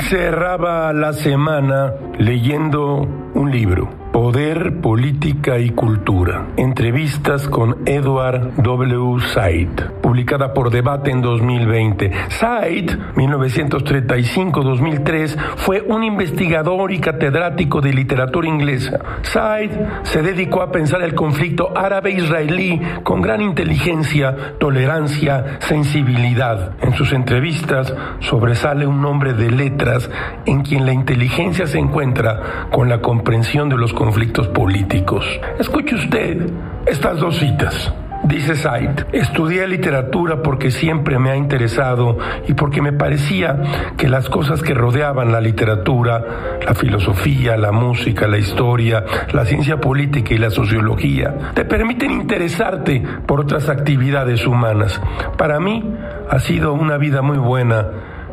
cerraba la semana leyendo un libro. Poder, Política y Cultura. Entrevistas con Edward W. Said, publicada por Debate en 2020. Said, 1935-2003, fue un investigador y catedrático de literatura inglesa. Said se dedicó a pensar el conflicto árabe-israelí con gran inteligencia, tolerancia, sensibilidad. En sus entrevistas sobresale un hombre de letras en quien la inteligencia se encuentra con la comprensión de los conflictos políticos. Escuche usted estas dos citas. Dice Said, estudié literatura porque siempre me ha interesado y porque me parecía que las cosas que rodeaban la literatura, la filosofía, la música, la historia, la ciencia política y la sociología, te permiten interesarte por otras actividades humanas. Para mí ha sido una vida muy buena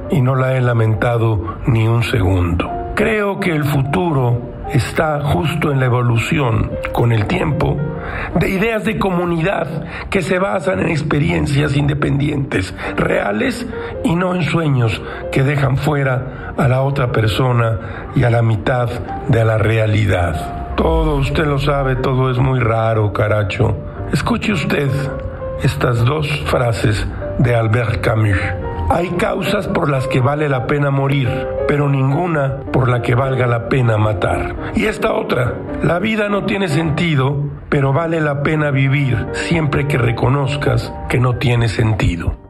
y no la he lamentado ni un segundo. Creo que el futuro está justo en la evolución con el tiempo de ideas de comunidad que se basan en experiencias independientes, reales y no en sueños que dejan fuera a la otra persona y a la mitad de la realidad. Todo usted lo sabe, todo es muy raro, caracho. Escuche usted estas dos frases de Albert Camus. Hay causas por las que vale la pena morir, pero ninguna por la que valga la pena matar. Y esta otra, la vida no tiene sentido, pero vale la pena vivir siempre que reconozcas que no tiene sentido.